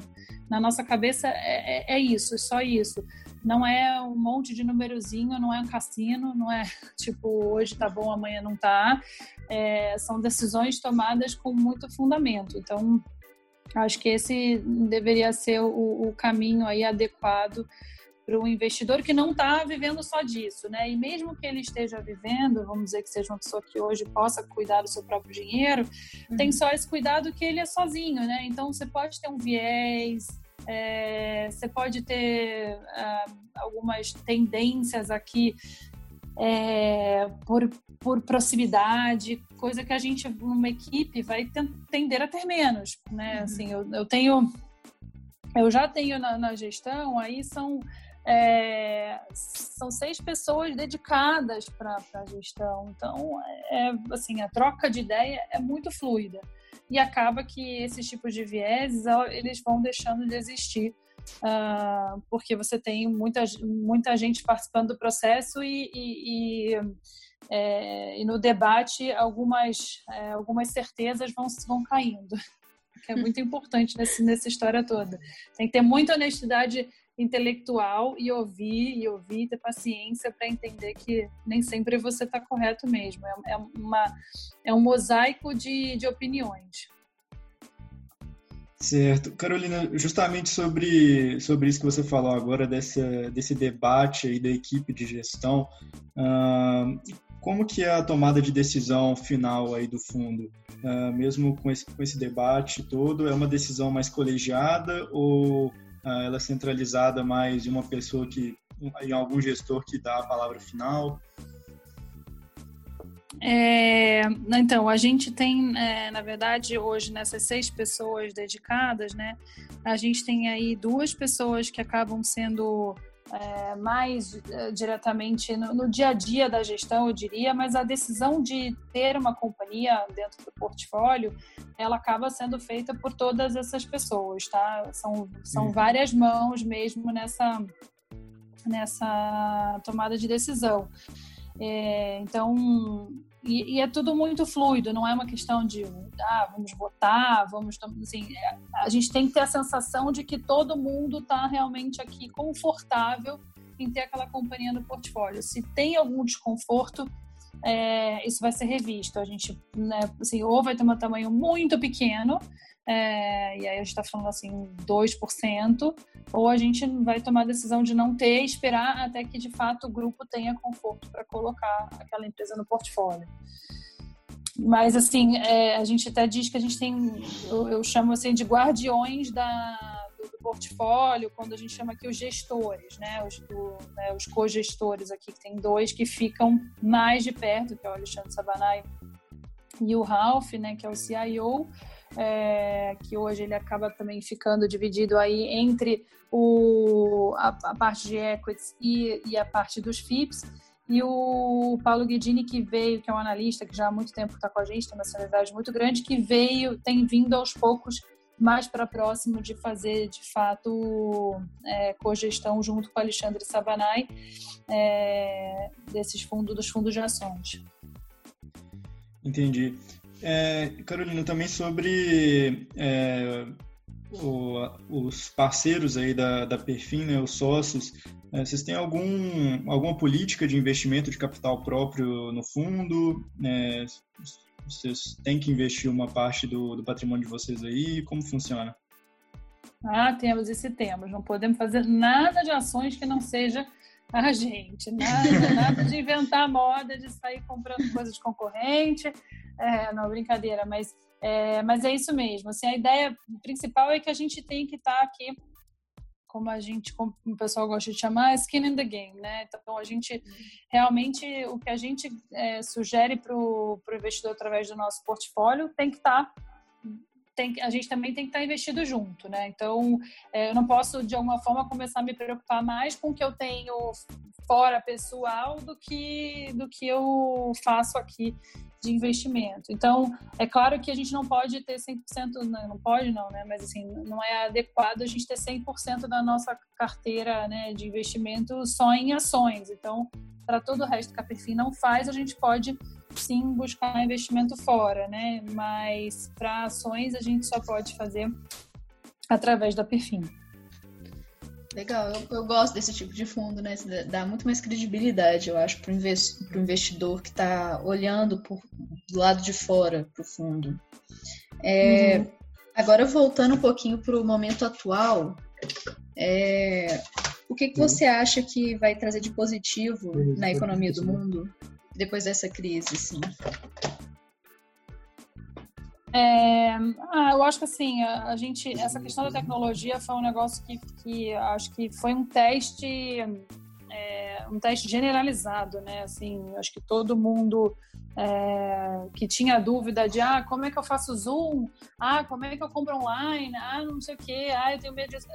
Na nossa cabeça é, é, é isso, só isso. Não é um monte de númerozinho, não é um cassino, não é tipo hoje tá bom, amanhã não tá. É, são decisões tomadas com muito fundamento. Então, acho que esse deveria ser o, o caminho aí adequado para o investidor que não está vivendo só disso, né? E mesmo que ele esteja vivendo, vamos dizer que seja uma pessoa que hoje possa cuidar do seu próprio dinheiro, uhum. tem só esse cuidado que ele é sozinho, né? Então você pode ter um viés, é, você pode ter uh, algumas tendências aqui é, por, por proximidade, coisa que a gente, numa equipe, vai tender a ter menos, né? Uhum. Assim, eu, eu tenho eu já tenho na, na, gestão, aí são é, são seis pessoas dedicadas para a gestão. Então, é, assim, a troca de ideia é muito fluida. E acaba que esses tipos de vieses, eles vão deixando de existir uh, porque você tem muita, muita gente participando do processo e, e, e, é, e no debate algumas, é, algumas certezas vão, vão caindo, que é muito importante nesse, nessa história toda. Tem que ter muita honestidade intelectual e ouvir e ouvir, ter paciência para entender que nem sempre você está correto mesmo. É, é, uma, é um mosaico de, de opiniões. Certo. Carolina, justamente sobre, sobre isso que você falou agora, dessa, desse debate aí da equipe de gestão, uh, como que é a tomada de decisão final aí do fundo? Uh, mesmo com esse, com esse debate todo, é uma decisão mais colegiada ou ela é centralizada mais em uma pessoa que, em algum gestor que dá a palavra final? É, então, a gente tem, é, na verdade, hoje, nessas seis pessoas dedicadas, né, a gente tem aí duas pessoas que acabam sendo é, mais é, diretamente no, no, dia a dia da gestão, eu diria, mas a decisão de ter uma companhia dentro do portfólio, ela acaba sendo feita por todas essas pessoas, tá? São, são uhum. várias mãos mesmo nessa, nessa tomada de decisão. É, então, e, e, é tudo muito fluido, não é uma questão de ah, vamos votar, vamos. Assim, é, a gente tem que ter a sensação de que todo mundo está realmente aqui confortável em ter aquela companhia no portfólio. Se tem algum desconforto, é, isso vai ser revisto. A gente, né, assim, ou vai ter um tamanho muito pequeno, é, e aí a gente está falando assim, 2%, ou a gente vai tomar a decisão de não ter e esperar até que de fato o grupo tenha conforto para colocar aquela empresa no portfólio. Mas assim, é, a gente até diz que a gente tem, eu, eu chamo assim de guardiões da, do, do, portfólio, quando a gente chama aqui os gestores, né, os, né, os co-gestores aqui, que tem dois que ficam mais de perto, que é o Alexandre Sabanai e o Ralph, né, que é o CIO, é, que hoje ele acaba também ficando dividido aí entre o, a, a parte de equities e, e, a parte dos FIPS. E o Paulo Guidini, que veio, que é um analista que já há muito tempo está com a gente, tem uma senioridade muito grande, que veio, tem vindo aos poucos mais para próximo de fazer, de fato, é, cogestão junto com Alexandre Sabanai é, desses fundos, dos fundos de ações. Entendi. É, Carolina, também sobre é, o, os parceiros aí da, da Perfim, né, os sócios, é, vocês têm algum, alguma política de investimento de capital próprio no fundo? Vocês têm que investir uma parte do, do patrimônio de vocês aí? Como funciona? Ah, temos esse temos. Não podemos fazer nada de ações que não seja a gente. Nada, nada de inventar moda, de sair comprando coisas de concorrente. É, não, brincadeira, mas é, mas é isso mesmo. Assim, a ideia principal é que a gente tem que estar tá aqui, como a gente, como o pessoal gosta de chamar, skin in the game, né? Então a gente realmente o que a gente é, sugere para o investidor através do nosso portfólio tem que estar tá tem, a gente também tem que estar tá investido junto, né? Então, é, eu não posso, de alguma forma, começar a me preocupar mais com o que eu tenho fora pessoal do que, do que eu faço aqui de investimento. Então, é claro que a gente não pode ter 100%, não, não pode não, né? Mas assim, não é adequado a gente ter 100% da nossa carteira, né, de investimento só em ações. Então, para todo o resto que a Perfim não faz, a gente pode sim buscar investimento fora, né? Mas para ações a gente só pode fazer através da Perfim. Legal, eu, eu, gosto desse tipo de fundo, né? Dá muito mais credibilidade, eu acho, para o investidor que está olhando por, do lado de fora para o fundo. É, uhum. Agora, voltando um pouquinho para o momento atual, é, o que, que uhum. você acha que vai trazer de positivo na economia do mundo depois dessa crise? Assim? É, ah, eu acho que assim, a, a, gente, essa questão da tecnologia foi um negócio que, que acho que foi um teste, é, um teste generalizado, né? Assim, acho que todo mundo é, que tinha dúvida de ah, como é que eu faço Zoom? Ah, como é que eu compro online? Ah, não sei o quê, ah, eu tenho medo disso.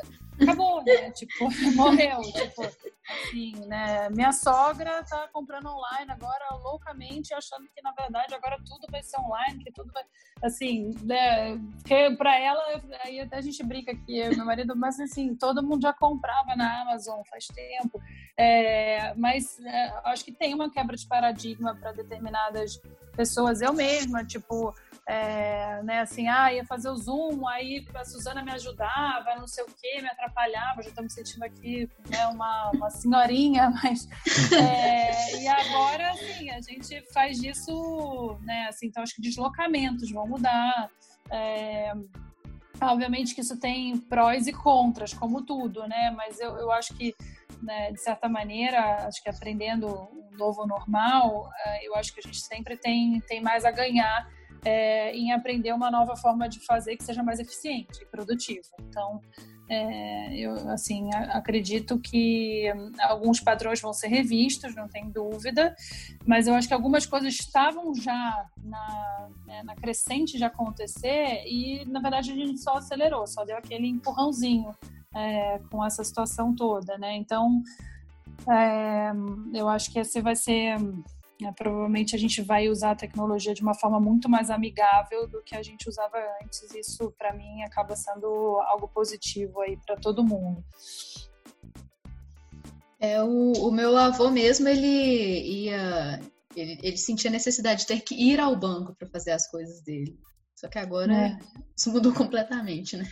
Acabou, né? Tipo, morreu. Tipo, assim, né? Minha sogra tá comprando online agora loucamente, achando que na verdade agora tudo vai ser online, que tudo vai. Assim, né? Porque pra ela, aí até a gente brinca aqui, meu marido, mas assim, todo mundo já comprava na Amazon faz tempo. É, mas é, acho que tem uma quebra de paradigma para determinadas pessoas. Eu mesma, tipo, é, né, assim, ah, ia fazer o Zoom, aí a Suzana me ajudava, não sei o que, me atrapalhava, já estou me sentindo aqui né, uma, uma senhorinha, mas. É, e agora, assim, a gente faz disso, né, assim, então acho que deslocamentos vão mudar. É, obviamente que isso tem prós e contras, como tudo, né, mas eu, eu acho que né, de certa maneira, acho que aprendendo um novo normal, é, eu acho que a gente sempre tem, tem mais a ganhar é, em aprender uma nova forma de fazer que seja mais eficiente e produtiva. Então, é, eu assim acredito que alguns padrões vão ser revistos, não tem dúvida, mas eu acho que algumas coisas estavam já na, né, na crescente de acontecer e na verdade a gente só acelerou, só deu aquele empurrãozinho é, com essa situação toda, né? Então, é, eu acho que esse vai ser é, provavelmente a gente vai usar a tecnologia de uma forma muito mais amigável do que a gente usava antes. Isso, para mim, acaba sendo algo positivo aí para todo mundo. É, o, o, meu avô mesmo, ele ia. Ele, ele sentia necessidade de ter que ir ao banco para fazer as coisas dele. Só que agora é. isso mudou completamente, né?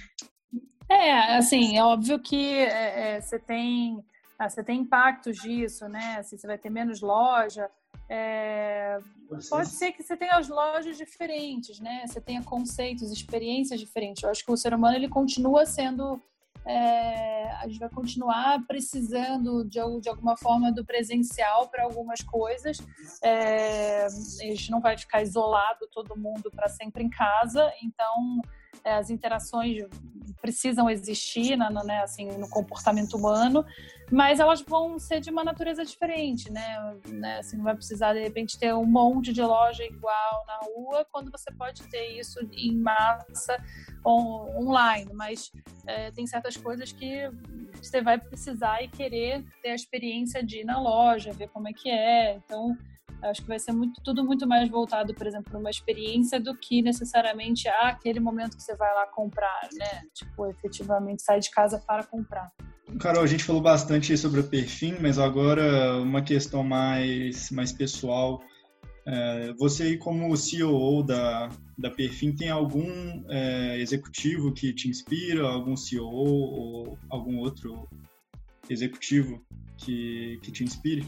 É, assim, é óbvio que é, é, você tem. Ah, você tem impactos disso, né? Assim, você vai ter menos loja, é, pode ser que você tenha as lojas diferentes, né? Você tenha conceitos, experiências diferentes. Eu acho que o ser humano ele continua sendo é, a gente vai continuar precisando de, de alguma forma do presencial para algumas coisas. É, a gente não vai ficar isolado todo mundo para sempre em casa, então é, as interações precisam existir na, né, assim, no comportamento humano, mas elas vão ser de uma natureza diferente, né? né? Assim, não vai precisar, de repente, ter um monte de loja igual na rua, quando você pode ter isso em massa on, online, mas é, tem certas coisas que você vai precisar e querer ter a experiência de ir na loja, ver como é que é, então Acho que vai ser muito, tudo muito mais voltado, por exemplo, para uma experiência do que necessariamente ah, aquele momento que você vai lá comprar, né? Tipo, efetivamente sair de casa para comprar. Carol, a gente falou bastante sobre o perfil, mas agora uma questão mais, mais pessoal. É, você, como CEO da, da Perfim, tem algum é, executivo que te inspira, algum CEO ou algum outro executivo que, que te inspire?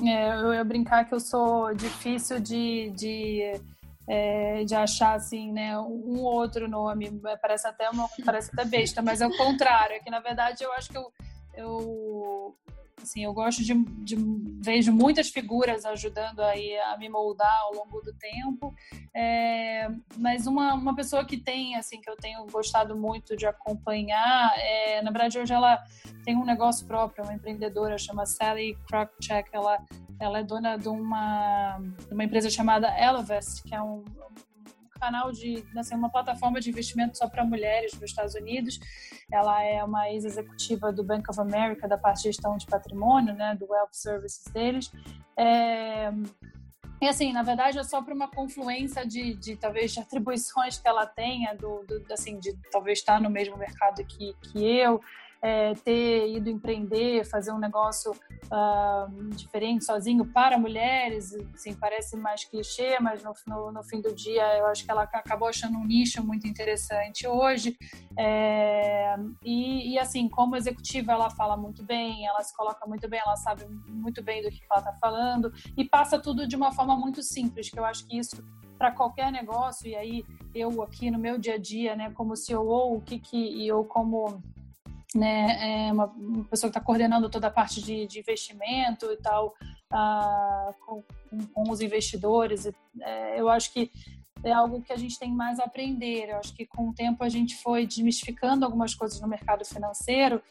É, eu ia brincar que eu sou difícil de, de, é, de achar assim, né, um outro nome. Parece até uma, parece até besta, mas é o contrário. É que na verdade eu acho que eu, eu Assim, eu gosto de, de, vejo muitas figuras ajudando aí a me moldar ao longo do tempo, é, mas uma, uma pessoa que tem, assim, que eu tenho gostado muito de acompanhar, é, na verdade hoje ela tem um negócio próprio, uma empreendedora chama Sally Krokchek, ela ela é dona de uma, uma empresa chamada Elevest, que é um, canal de, assim, uma plataforma de investimento só para mulheres nos Estados Unidos. Ela é uma ex-executiva do Bank of America, da parte de gestão de patrimônio, né, do Wealth Services deles. É, e assim, na verdade é só para uma confluência de, de talvez de atribuições que ela tenha, do, do, assim, de talvez estar no mesmo mercado que, que eu, é, ter ido empreender, fazer um negócio uh, diferente, sozinho, para mulheres, assim, parece mais clichê, mas no, no, no, fim do dia eu acho que ela acabou achando um nicho muito interessante hoje. É, e, e, assim, como executiva, ela fala muito bem, ela se coloca muito bem, ela sabe muito bem do que ela está falando e passa tudo de uma forma muito simples, que eu acho que isso para qualquer negócio, e aí eu aqui no meu dia a dia, né, como CEO, o que que, eu como né, é uma, pessoa que está coordenando toda a parte de, de investimento e tal, uh, com, com, os investidores. É, eu acho que é algo que a gente tem mais a aprender. Eu acho que com o tempo a gente foi desmistificando algumas coisas no mercado financeiro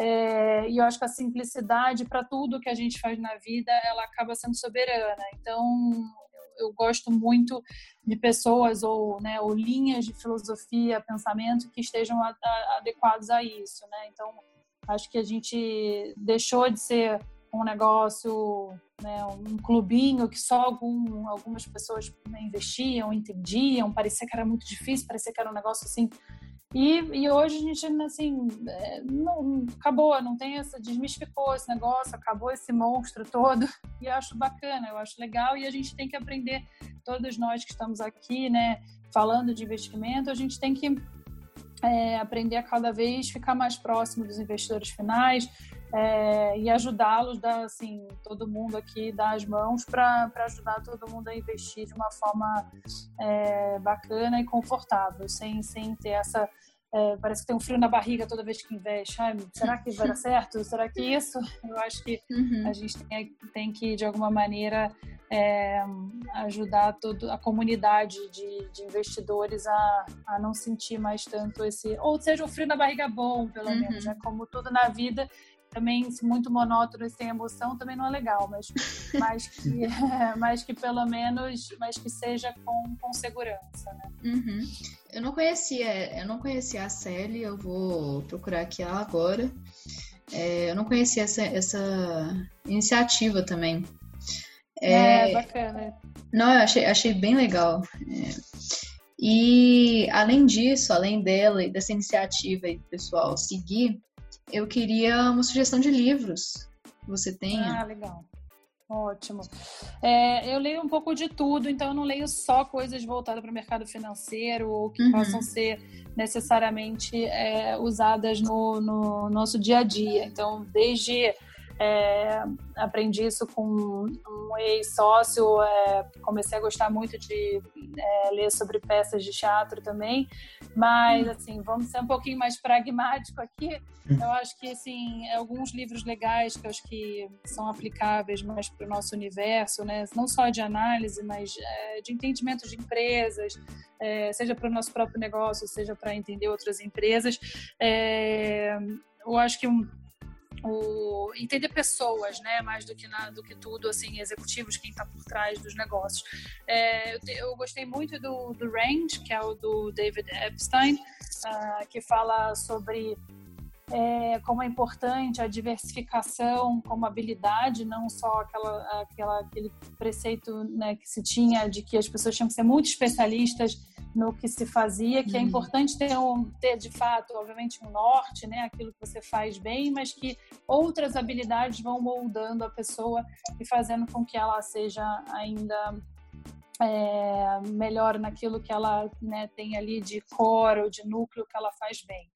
é, e eu acho que a simplicidade para tudo que a gente faz na vida ela acaba sendo soberana. Então eu gosto muito de pessoas ou, né, ou linhas de filosofia, pensamento que estejam a, a, adequados a isso, né? Então, acho que a gente deixou de ser um negócio, né, um clubinho que só algum, algumas pessoas né, investiam, entendiam, parecia que era muito difícil, parecia que era um negócio assim. E, e hoje a gente, assim, é, não, acabou, não tem essa, desmistificou esse negócio, acabou esse monstro todo, e eu acho bacana, eu acho legal, e a gente tem que aprender, todos nós que estamos aqui, né, falando de investimento, a gente tem que é, aprender a cada vez ficar mais próximo dos investidores finais, é, e ajudá-los, assim, todo mundo aqui dar as mãos para ajudar todo mundo a investir de uma forma é, bacana e confortável, sem, sem ter essa. É, parece que tem um frio na barriga toda vez que investe. Ai, será que vai dar certo? Será que isso? Eu acho que uhum. a gente tem, tem, que, de alguma maneira, é, ajudar todo, a comunidade de, de investidores a, a, não sentir mais tanto esse. Ou seja, um frio na barriga bom, pelo uhum. menos. Né? Como tudo na vida, também muito monótono e sem emoção também não é legal, mas, mas, que, mas que pelo menos, mas que seja com, com segurança, né? Uhum. Eu não conhecia, eu não conhecia a Sally, eu vou procurar aqui ela agora. É, eu não conhecia essa, essa iniciativa também. É, é, bacana. Não, eu achei, achei bem legal. É. E além disso, além dela e dessa iniciativa do pessoal seguir, eu queria uma sugestão de livros que você tenha. Ah, legal. Ótimo. É, eu leio um pouco de tudo, então eu não leio só coisas voltadas para o mercado financeiro ou que uhum. possam ser necessariamente é, usadas no, no nosso dia a dia. Então, desde é, aprendi isso com um ex-sócio, é, comecei a gostar muito de é, ler sobre peças de teatro também, mas assim, vamos ser um pouquinho mais pragmático aqui. Eu acho que assim, alguns livros legais que eu acho que são aplicáveis mais para o nosso universo, né? não só de análise, mas é, de entendimento de empresas, é, seja para o nosso próprio negócio, seja para entender outras empresas. É, eu acho que um o entender pessoas, né, mais do que na, do que tudo, assim, executivos, quem está por trás dos negócios. É, eu, eu, gostei muito do, do Range, que é o do David Epstein, uh, que fala sobre é, como é importante a diversificação como habilidade, não só aquela, aquela, aquele preceito né, que se tinha de que as pessoas tinham que ser muito especialistas no que se fazia, que é uhum. importante ter, um, ter de fato, obviamente, um norte, né, aquilo que você faz bem, mas que outras habilidades vão moldando a pessoa e fazendo com que ela seja ainda é, melhor naquilo que ela né, tem ali de core ou de núcleo que ela faz bem.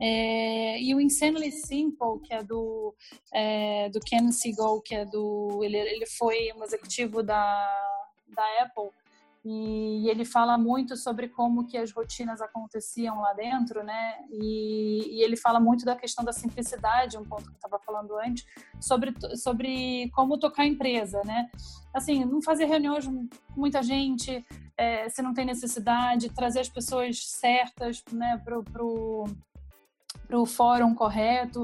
É, e o Insanely Simple, que é do, é, do Ken Siegel, que é do. Ele, ele foi um executivo da, da Apple e ele fala muito sobre como que as rotinas aconteciam lá dentro, né? E, e ele fala muito da questão da simplicidade, um ponto que eu estava falando antes, sobre, sobre como tocar a empresa, né? Assim, não fazer reuniões com muita gente, é, se não tem necessidade, trazer as pessoas certas, né, pro, pro, pro fórum correto,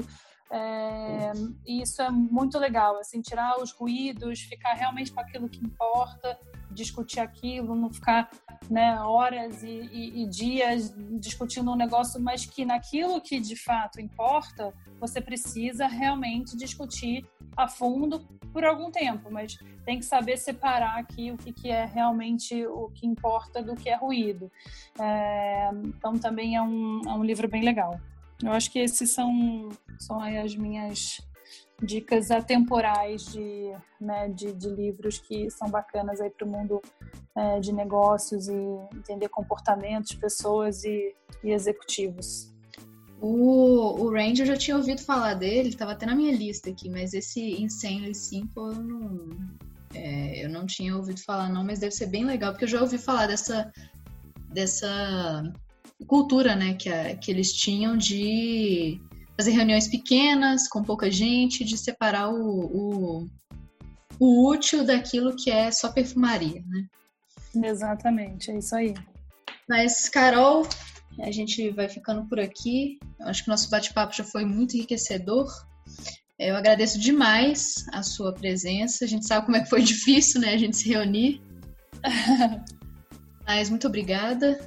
é, isso é muito legal, assim, tirar os ruídos, ficar realmente com aquilo que importa, discutir aquilo, não ficar né, horas e, e, e, dias discutindo um negócio, mas que naquilo que de fato importa, você precisa realmente discutir a fundo por algum tempo, mas tem que saber separar aqui o que, que é realmente o que importa do que é ruído. É, então também é um, é um livro bem legal. Eu acho que esses são, são as minhas dicas atemporais de, né, de, de livros que são bacanas aí para o mundo é, de negócios e entender comportamentos, pessoas e, e executivos. O, o Range eu já tinha ouvido falar dele, estava até na minha lista aqui, mas esse Insanely Simple eu não, é, eu não tinha ouvido falar não, mas deve ser bem legal, porque eu já ouvi falar dessa, dessa cultura, né, que, a, que eles tinham de fazer reuniões pequenas, com pouca gente, de separar o, o, o útil daquilo que é só perfumaria, né? Exatamente, é isso aí. Mas, Carol, a gente vai ficando por aqui. Eu acho que o nosso bate-papo já foi muito enriquecedor. Eu agradeço demais a sua presença. A gente sabe como é que foi difícil, né, a gente se reunir. Mas muito obrigada.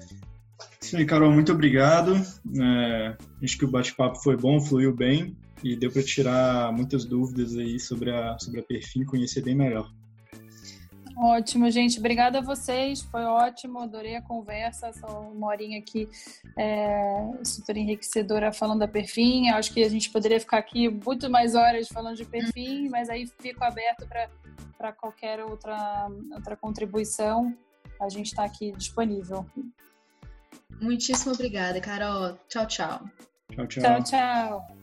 Sim, Carol, muito obrigado. É, acho que o bate-papo foi bom, fluiu bem e deu para tirar muitas dúvidas aí sobre a, sobre a Perfim, conhecer bem melhor. Ótimo, gente. Obrigada a vocês. Foi ótimo. Adorei a conversa. Essa uma horinha aqui é, super enriquecedora falando da Perfim. Acho que a gente poderia ficar aqui muito mais horas falando de Perfim, mas aí fico aberto para qualquer outra, outra contribuição. A gente está aqui disponível. Muitíssimo obrigada, Carol. Tchau, tchau. Tchau, tchau. Tchau, tchau.